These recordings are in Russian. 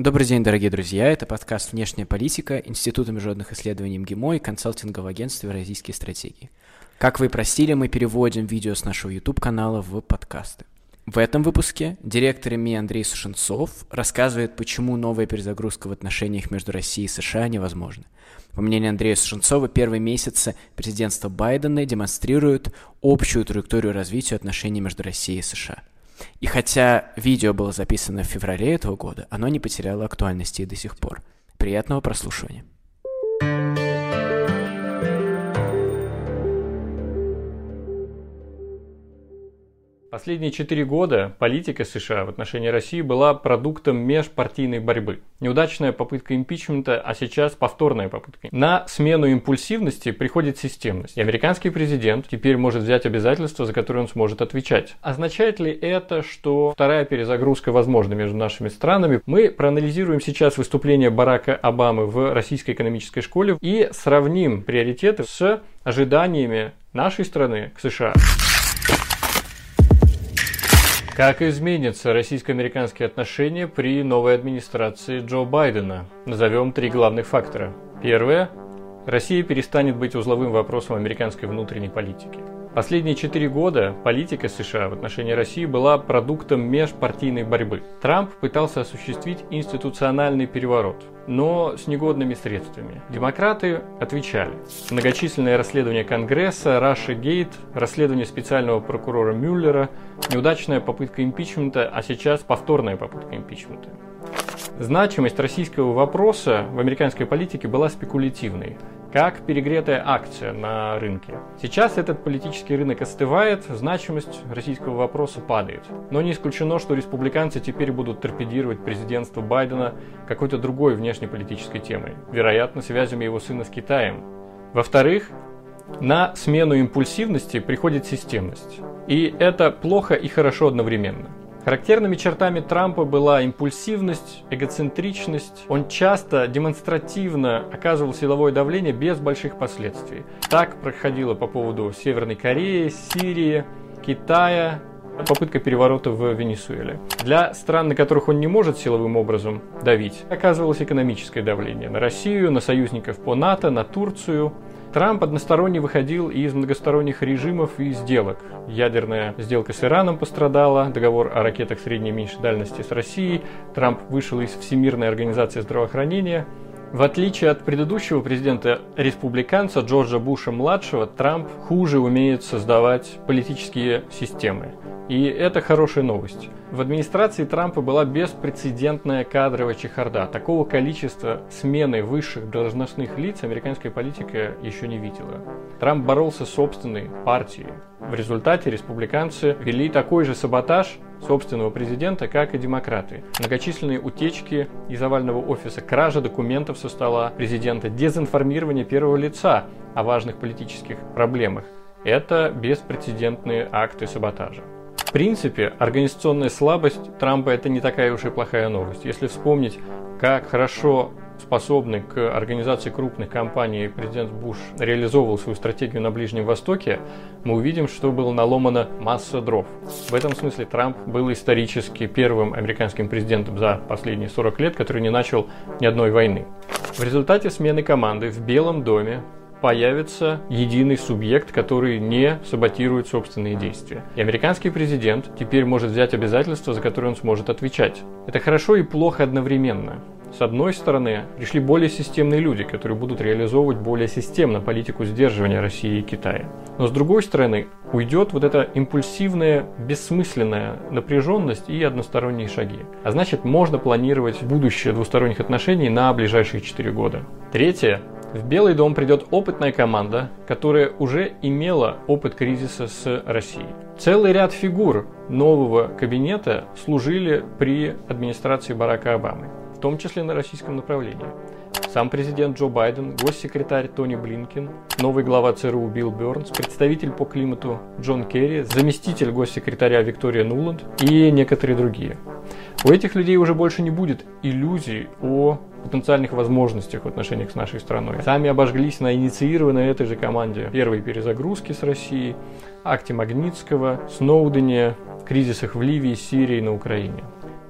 Добрый день, дорогие друзья. Это подкаст «Внешняя политика» Института международных исследований МГИМО и консалтингового агентства «Евразийские стратегии». Как вы просили, мы переводим видео с нашего YouTube-канала в подкасты. В этом выпуске директор МИ Андрей Сушенцов рассказывает, почему новая перезагрузка в отношениях между Россией и США невозможна. По мнению Андрея Сушенцова, первые месяцы президентства Байдена демонстрируют общую траекторию развития отношений между Россией и США – и хотя видео было записано в феврале этого года, оно не потеряло актуальности и до сих пор. Приятного прослушивания. Последние четыре года политика США в отношении России была продуктом межпартийной борьбы. Неудачная попытка импичмента, а сейчас повторная попытка. На смену импульсивности приходит системность. И американский президент теперь может взять обязательства, за которые он сможет отвечать. Означает ли это, что вторая перезагрузка возможна между нашими странами? Мы проанализируем сейчас выступление Барака Обамы в российской экономической школе и сравним приоритеты с ожиданиями нашей страны к США. Как изменятся российско-американские отношения при новой администрации Джо Байдена? Назовем три главных фактора. Первое. Россия перестанет быть узловым вопросом американской внутренней политики. Последние четыре года политика США в отношении России была продуктом межпартийной борьбы. Трамп пытался осуществить институциональный переворот, но с негодными средствами. Демократы отвечали. Многочисленные расследования Конгресса, Раша Гейт, расследование специального прокурора Мюллера, неудачная попытка импичмента, а сейчас повторная попытка импичмента. Значимость российского вопроса в американской политике была спекулятивной как перегретая акция на рынке. Сейчас этот политический рынок остывает, значимость российского вопроса падает. Но не исключено, что республиканцы теперь будут торпедировать президентство Байдена какой-то другой внешнеполитической темой, вероятно, связями его сына с Китаем. Во-вторых, на смену импульсивности приходит системность. И это плохо и хорошо одновременно. Характерными чертами Трампа была импульсивность, эгоцентричность. Он часто демонстративно оказывал силовое давление без больших последствий. Так проходило по поводу Северной Кореи, Сирии, Китая, попытка переворота в Венесуэле. Для стран, на которых он не может силовым образом давить, оказывалось экономическое давление на Россию, на союзников по НАТО, на Турцию – Трамп односторонне выходил из многосторонних режимов и сделок. Ядерная сделка с Ираном пострадала, договор о ракетах средней и меньшей дальности с Россией, Трамп вышел из Всемирной организации здравоохранения. В отличие от предыдущего президента-республиканца Джорджа Буша-младшего, Трамп хуже умеет создавать политические системы. И это хорошая новость. В администрации Трампа была беспрецедентная кадровая чехарда. Такого количества смены высших должностных лиц американская политика еще не видела. Трамп боролся с собственной партией. В результате республиканцы вели такой же саботаж собственного президента, как и демократы. Многочисленные утечки из овального офиса, кража документов со стола президента, дезинформирование первого лица о важных политических проблемах. Это беспрецедентные акты саботажа. В принципе, организационная слабость Трампа это не такая уж и плохая новость. Если вспомнить, как хорошо способный к организации крупных компаний президент Буш реализовывал свою стратегию на Ближнем Востоке, мы увидим, что было наломано масса дров. В этом смысле Трамп был исторически первым американским президентом за последние 40 лет, который не начал ни одной войны. В результате смены команды в Белом доме появится единый субъект, который не саботирует собственные действия. И американский президент теперь может взять обязательства, за которые он сможет отвечать. Это хорошо и плохо одновременно. С одной стороны, пришли более системные люди, которые будут реализовывать более системно политику сдерживания России и Китая. Но с другой стороны, уйдет вот эта импульсивная, бессмысленная напряженность и односторонние шаги. А значит, можно планировать будущее двусторонних отношений на ближайшие 4 года. Третье, в Белый дом придет опытная команда, которая уже имела опыт кризиса с Россией. Целый ряд фигур нового кабинета служили при администрации Барака Обамы, в том числе на российском направлении. Сам президент Джо Байден, госсекретарь Тони Блинкин, новый глава ЦРУ Билл Бернс, представитель по климату Джон Керри, заместитель госсекретаря Виктория Нуланд и некоторые другие. У этих людей уже больше не будет иллюзий о потенциальных возможностях в отношениях с нашей страной. Сами обожглись на инициированной этой же команде первой перезагрузки с Россией, акте Магнитского, Сноудене, кризисах в Ливии, Сирии, на Украине.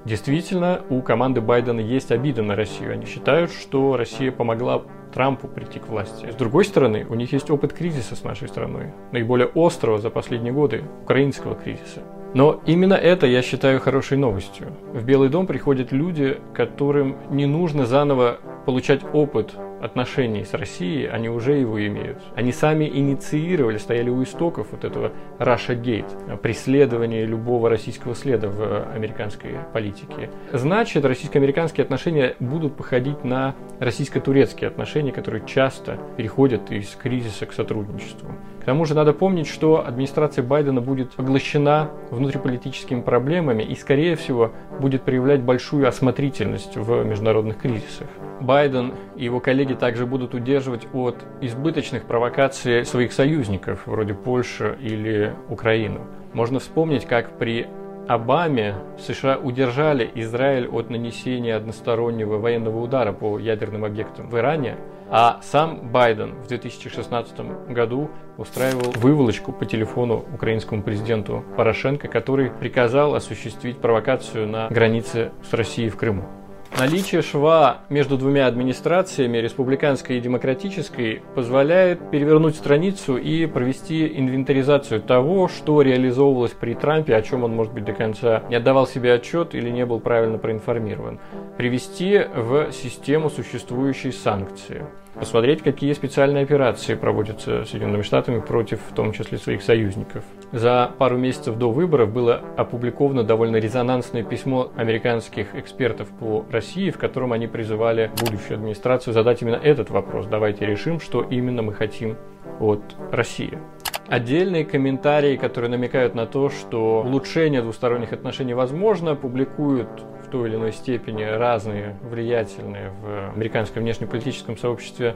Действительно, у команды Байдена есть обида на Россию. Они считают, что Россия помогла Трампу прийти к власти. С другой стороны, у них есть опыт кризиса с нашей страной, наиболее острого за последние годы, украинского кризиса. Но именно это я считаю хорошей новостью. В Белый дом приходят люди, которым не нужно заново получать опыт отношений с Россией, они уже его имеют. Они сами инициировали, стояли у истоков вот этого Russia Gate, преследования любого российского следа в американской политике. Значит, российско-американские отношения будут походить на российско-турецкие отношения, которые часто переходят из кризиса к сотрудничеству. К тому же надо помнить, что администрация Байдена будет поглощена внутриполитическими проблемами и, скорее всего, будет проявлять большую осмотрительность в международных кризисах. Байден и его коллеги также будут удерживать от избыточных провокаций своих союзников, вроде Польши или Украины. Можно вспомнить, как при Обаме США удержали Израиль от нанесения одностороннего военного удара по ядерным объектам в Иране, а сам Байден в 2016 году устраивал выволочку по телефону украинскому президенту Порошенко, который приказал осуществить провокацию на границе с Россией в Крыму. Наличие шва между двумя администрациями, республиканской и демократической, позволяет перевернуть страницу и провести инвентаризацию того, что реализовывалось при Трампе, о чем он, может быть, до конца не отдавал себе отчет или не был правильно проинформирован. Привести в систему существующие санкции посмотреть, какие специальные операции проводятся Соединенными Штатами против, в том числе, своих союзников. За пару месяцев до выборов было опубликовано довольно резонансное письмо американских экспертов по России, в котором они призывали будущую администрацию задать именно этот вопрос. Давайте решим, что именно мы хотим от России. Отдельные комментарии, которые намекают на то, что улучшение двусторонних отношений возможно, публикуют той или иной степени разные влиятельные в американском внешнеполитическом сообществе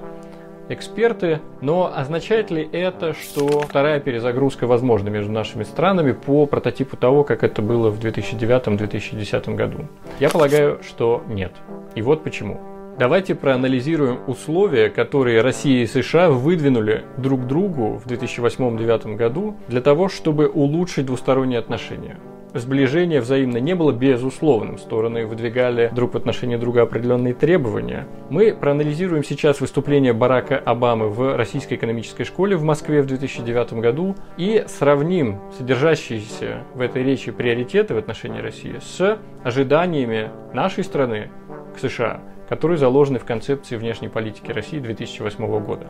эксперты, но означает ли это, что вторая перезагрузка возможна между нашими странами по прототипу того, как это было в 2009-2010 году? Я полагаю, что нет. И вот почему. Давайте проанализируем условия, которые Россия и США выдвинули друг другу в 2008-2009 году для того, чтобы улучшить двусторонние отношения сближение взаимно не было безусловным. Стороны выдвигали друг в отношении друга определенные требования. Мы проанализируем сейчас выступление Барака Обамы в Российской экономической школе в Москве в 2009 году и сравним содержащиеся в этой речи приоритеты в отношении России с ожиданиями нашей страны к США, которые заложены в концепции внешней политики России 2008 года.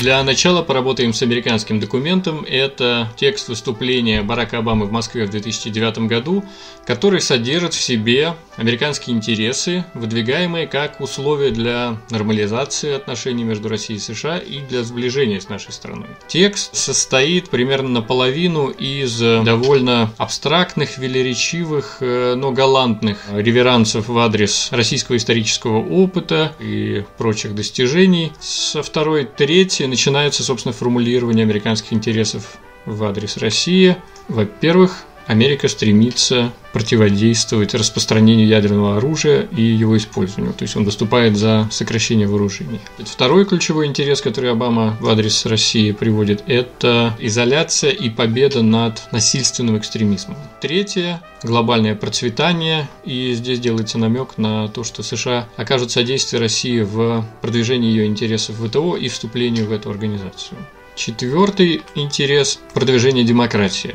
Для начала поработаем с американским документом. Это текст выступления Барака Обамы в Москве в 2009 году, который содержит в себе американские интересы, выдвигаемые как условия для нормализации отношений между Россией и США и для сближения с нашей страной. Текст состоит примерно наполовину из довольно абстрактных, велеречивых, э, но галантных реверансов в адрес российского исторического опыта и прочих достижений. Со второй трети начинается, собственно, формулирование американских интересов в адрес России. Во-первых, Америка стремится противодействовать распространению ядерного оружия и его использованию. То есть он выступает за сокращение вооружений. Второй ключевой интерес, который Обама в адрес России приводит, это изоляция и победа над насильственным экстремизмом. Третье – глобальное процветание. И здесь делается намек на то, что США окажут содействие России в продвижении ее интересов в ВТО и вступлению в эту организацию. Четвертый интерес – продвижение демократии.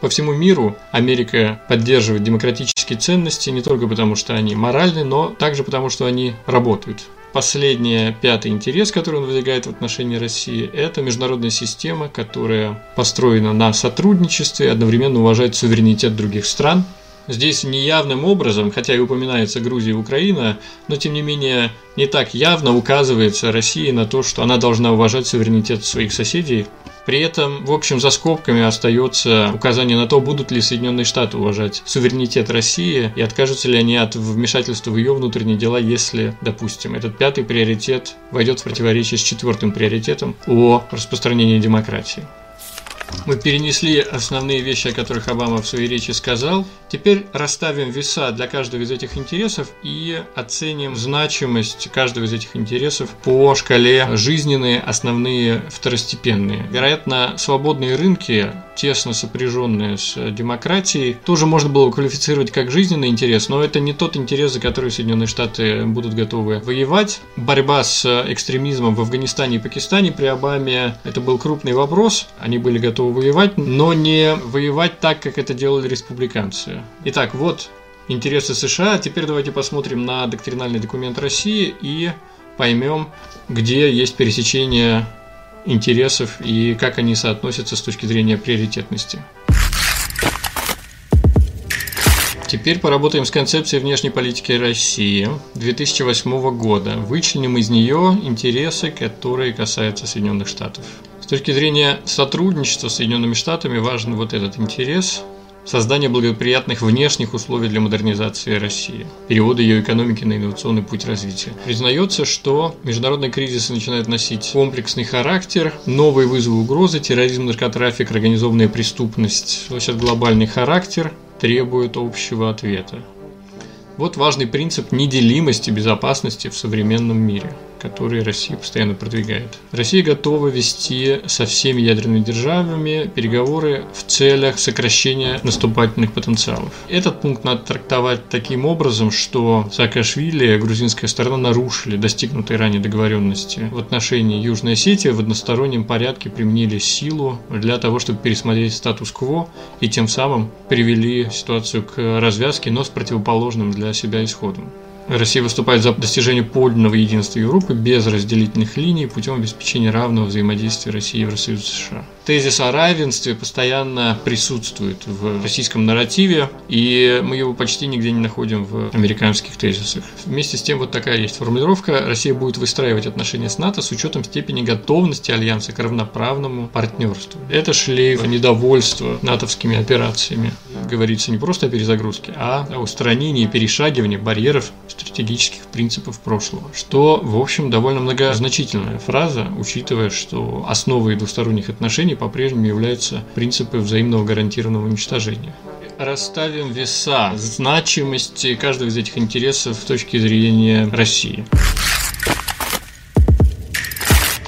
По всему миру Америка поддерживает демократические ценности не только потому, что они моральны, но также потому, что они работают. Последний, пятый интерес, который он выдвигает в отношении России, это международная система, которая построена на сотрудничестве одновременно уважает суверенитет других стран. Здесь неявным образом, хотя и упоминается Грузия и Украина, но тем не менее не так явно указывается России на то, что она должна уважать суверенитет своих соседей, при этом, в общем, за скобками остается указание на то, будут ли Соединенные Штаты уважать суверенитет России и откажутся ли они от вмешательства в ее внутренние дела, если, допустим, этот пятый приоритет войдет в противоречие с четвертым приоритетом о распространении демократии. Мы перенесли основные вещи, о которых Обама в своей речи сказал. Теперь расставим веса для каждого из этих интересов и оценим значимость каждого из этих интересов по шкале жизненные, основные, второстепенные. Вероятно, свободные рынки тесно сопряженная с демократией, тоже можно было квалифицировать как жизненный интерес, но это не тот интерес, за который Соединенные Штаты будут готовы воевать. Борьба с экстремизмом в Афганистане и Пакистане при Обаме это был крупный вопрос. Они были готовы воевать, но не воевать так, как это делали республиканцы. Итак, вот интересы США. Теперь давайте посмотрим на доктринальный документ России и поймем, где есть пересечение интересов и как они соотносятся с точки зрения приоритетности. Теперь поработаем с концепцией внешней политики России 2008 года. Вычленим из нее интересы, которые касаются Соединенных Штатов. С точки зрения сотрудничества с Соединенными Штатами важен вот этот интерес создание благоприятных внешних условий для модернизации России, перевода ее экономики на инновационный путь развития. Признается, что международные кризисы начинают носить комплексный характер, новые вызовы угрозы, терроризм, наркотрафик, организованная преступность носят глобальный характер, требуют общего ответа. Вот важный принцип неделимости безопасности в современном мире – которые Россия постоянно продвигает. Россия готова вести со всеми ядерными державами переговоры в целях сокращения наступательных потенциалов. Этот пункт надо трактовать таким образом, что Саакашвили, грузинская сторона, нарушили достигнутые ранее договоренности в отношении Южной Осетии, в одностороннем порядке применили силу для того, чтобы пересмотреть статус-кво и тем самым привели ситуацию к развязке, но с противоположным для себя исходом. Россия выступает за достижение подлинного единства Европы без разделительных линий путем обеспечения равного взаимодействия России и Евросоюза США. Тезис о равенстве постоянно присутствует в российском нарративе, и мы его почти нигде не находим в американских тезисах. Вместе с тем вот такая есть формулировка. Россия будет выстраивать отношения с НАТО с учетом степени готовности Альянса к равноправному партнерству. Это шлейф недовольства натовскими операциями. Говорится не просто о перезагрузке, а о устранении и перешагивании барьеров стратегических принципов прошлого, что, в общем, довольно многозначительная фраза, учитывая, что основой двусторонних отношений по-прежнему являются принципы взаимного гарантированного уничтожения расставим веса значимости каждого из этих интересов с точки зрения России.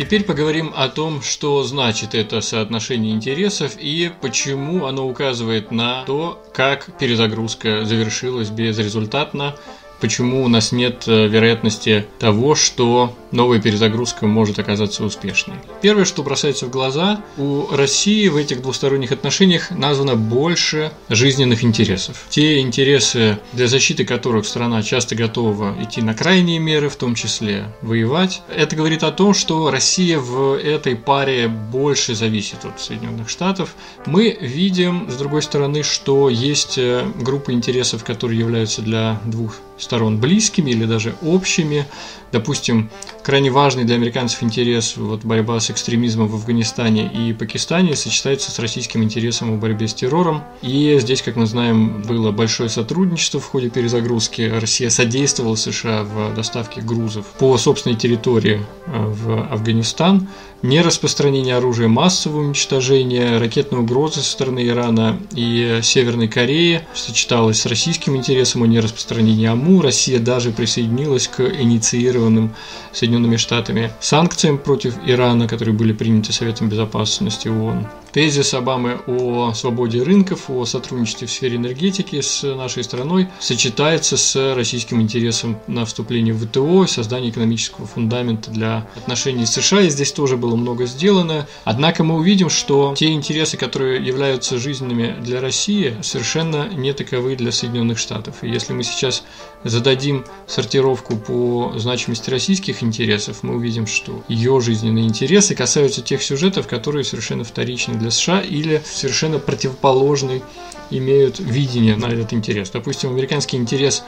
Теперь поговорим о том, что значит это соотношение интересов и почему оно указывает на то, как перезагрузка завершилась безрезультатно почему у нас нет э, вероятности того, что новая перезагрузка может оказаться успешной. Первое, что бросается в глаза, у России в этих двусторонних отношениях названо больше жизненных интересов. Те интересы, для защиты которых страна часто готова идти на крайние меры, в том числе воевать. Это говорит о том, что Россия в этой паре больше зависит от Соединенных Штатов. Мы видим, с другой стороны, что есть э, группы интересов, которые являются для двух сторон близкими или даже общими. Допустим, крайне важный для американцев интерес вот борьба с экстремизмом в Афганистане и Пакистане сочетается с российским интересом в борьбе с террором. И здесь, как мы знаем, было большое сотрудничество в ходе перезагрузки. Россия содействовала США в доставке грузов по собственной территории э, в Афганистан не распространение оружия массового уничтожения, ракетной угрозы со стороны Ирана и Северной Кореи сочеталось с российским интересом о нераспространении АМУ. Россия даже присоединилась к инициированным Соединенными Штатами санкциям против Ирана, которые были приняты Советом Безопасности ООН. Тезис Обамы о свободе рынков, о сотрудничестве в сфере энергетики с нашей страной сочетается с российским интересом на вступление в ВТО, создание экономического фундамента для отношений с США. И здесь тоже было много сделано. Однако мы увидим, что те интересы, которые являются жизненными для России, совершенно не таковы для Соединенных Штатов. И если мы сейчас зададим сортировку по значимости российских интересов, мы увидим, что ее жизненные интересы касаются тех сюжетов, которые совершенно вторичны для США или совершенно противоположный имеют видение на этот интерес. Допустим, американский интерес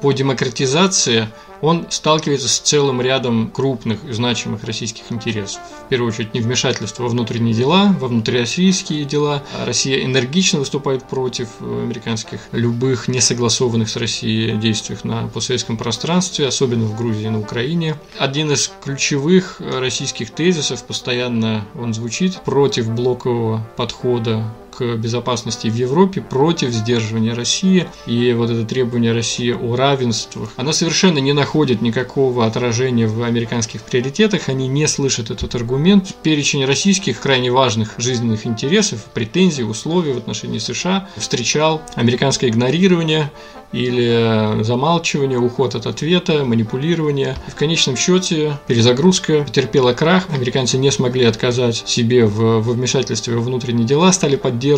по демократизации – он сталкивается с целым рядом крупных и значимых российских интересов. В первую очередь, невмешательство во внутренние дела, во внутрироссийские дела. Россия энергично выступает против американских любых несогласованных с Россией действиях на постсоветском пространстве, особенно в Грузии и на Украине. Один из ключевых российских тезисов, постоянно он звучит, против блокового подхода к безопасности в Европе против сдерживания России. И вот это требование России о равенствах, она совершенно не находит никакого отражения в американских приоритетах, они не слышат этот аргумент. Перечень российских крайне важных жизненных интересов, претензий, условий в отношении США встречал американское игнорирование или замалчивание, уход от ответа, манипулирование. В конечном счете перезагрузка потерпела крах, американцы не смогли отказать себе в, в вмешательстве во внутренние дела, стали поддерживать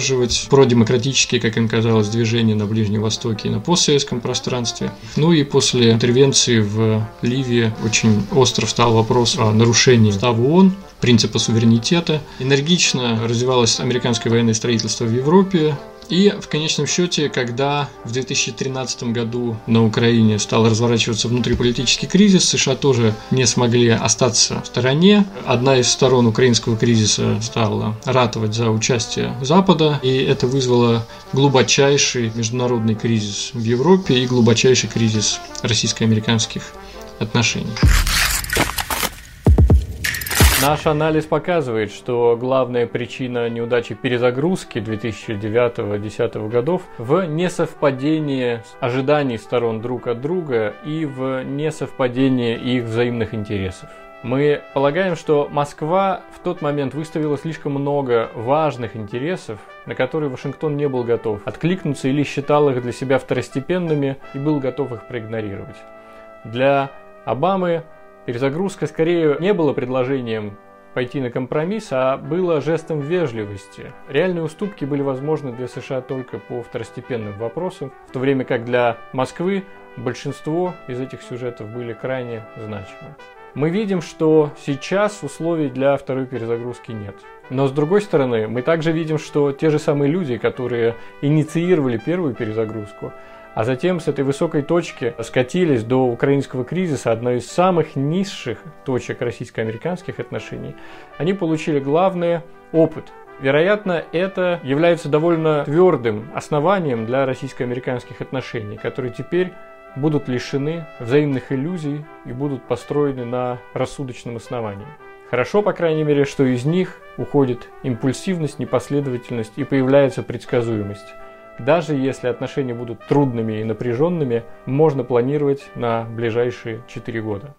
продемократические, как им казалось, движения на Ближнем Востоке и на постсоветском пространстве. Ну и после интервенции в Ливии очень остро встал вопрос о нарушении устава ООН, принципа суверенитета. Энергично развивалось американское военное строительство в Европе, и в конечном счете, когда в 2013 году на Украине стал разворачиваться внутриполитический кризис, США тоже не смогли остаться в стороне. Одна из сторон украинского кризиса стала ратовать за участие Запада, и это вызвало глубочайший международный кризис в Европе и глубочайший кризис российско-американских отношений. Наш анализ показывает, что главная причина неудачи перезагрузки 2009-2010 годов в несовпадении ожиданий сторон друг от друга и в несовпадении их взаимных интересов. Мы полагаем, что Москва в тот момент выставила слишком много важных интересов, на которые Вашингтон не был готов откликнуться или считал их для себя второстепенными и был готов их проигнорировать. Для Обамы Перезагрузка скорее не было предложением пойти на компромисс, а было жестом вежливости. Реальные уступки были возможны для США только по второстепенным вопросам, в то время как для Москвы большинство из этих сюжетов были крайне значимы. Мы видим, что сейчас условий для второй перезагрузки нет. Но с другой стороны, мы также видим, что те же самые люди, которые инициировали первую перезагрузку, а затем с этой высокой точки скатились до украинского кризиса, одной из самых низших точек российско-американских отношений, они получили главное – опыт. Вероятно, это является довольно твердым основанием для российско-американских отношений, которые теперь будут лишены взаимных иллюзий и будут построены на рассудочном основании. Хорошо, по крайней мере, что из них уходит импульсивность, непоследовательность и появляется предсказуемость. Даже если отношения будут трудными и напряженными, можно планировать на ближайшие 4 года.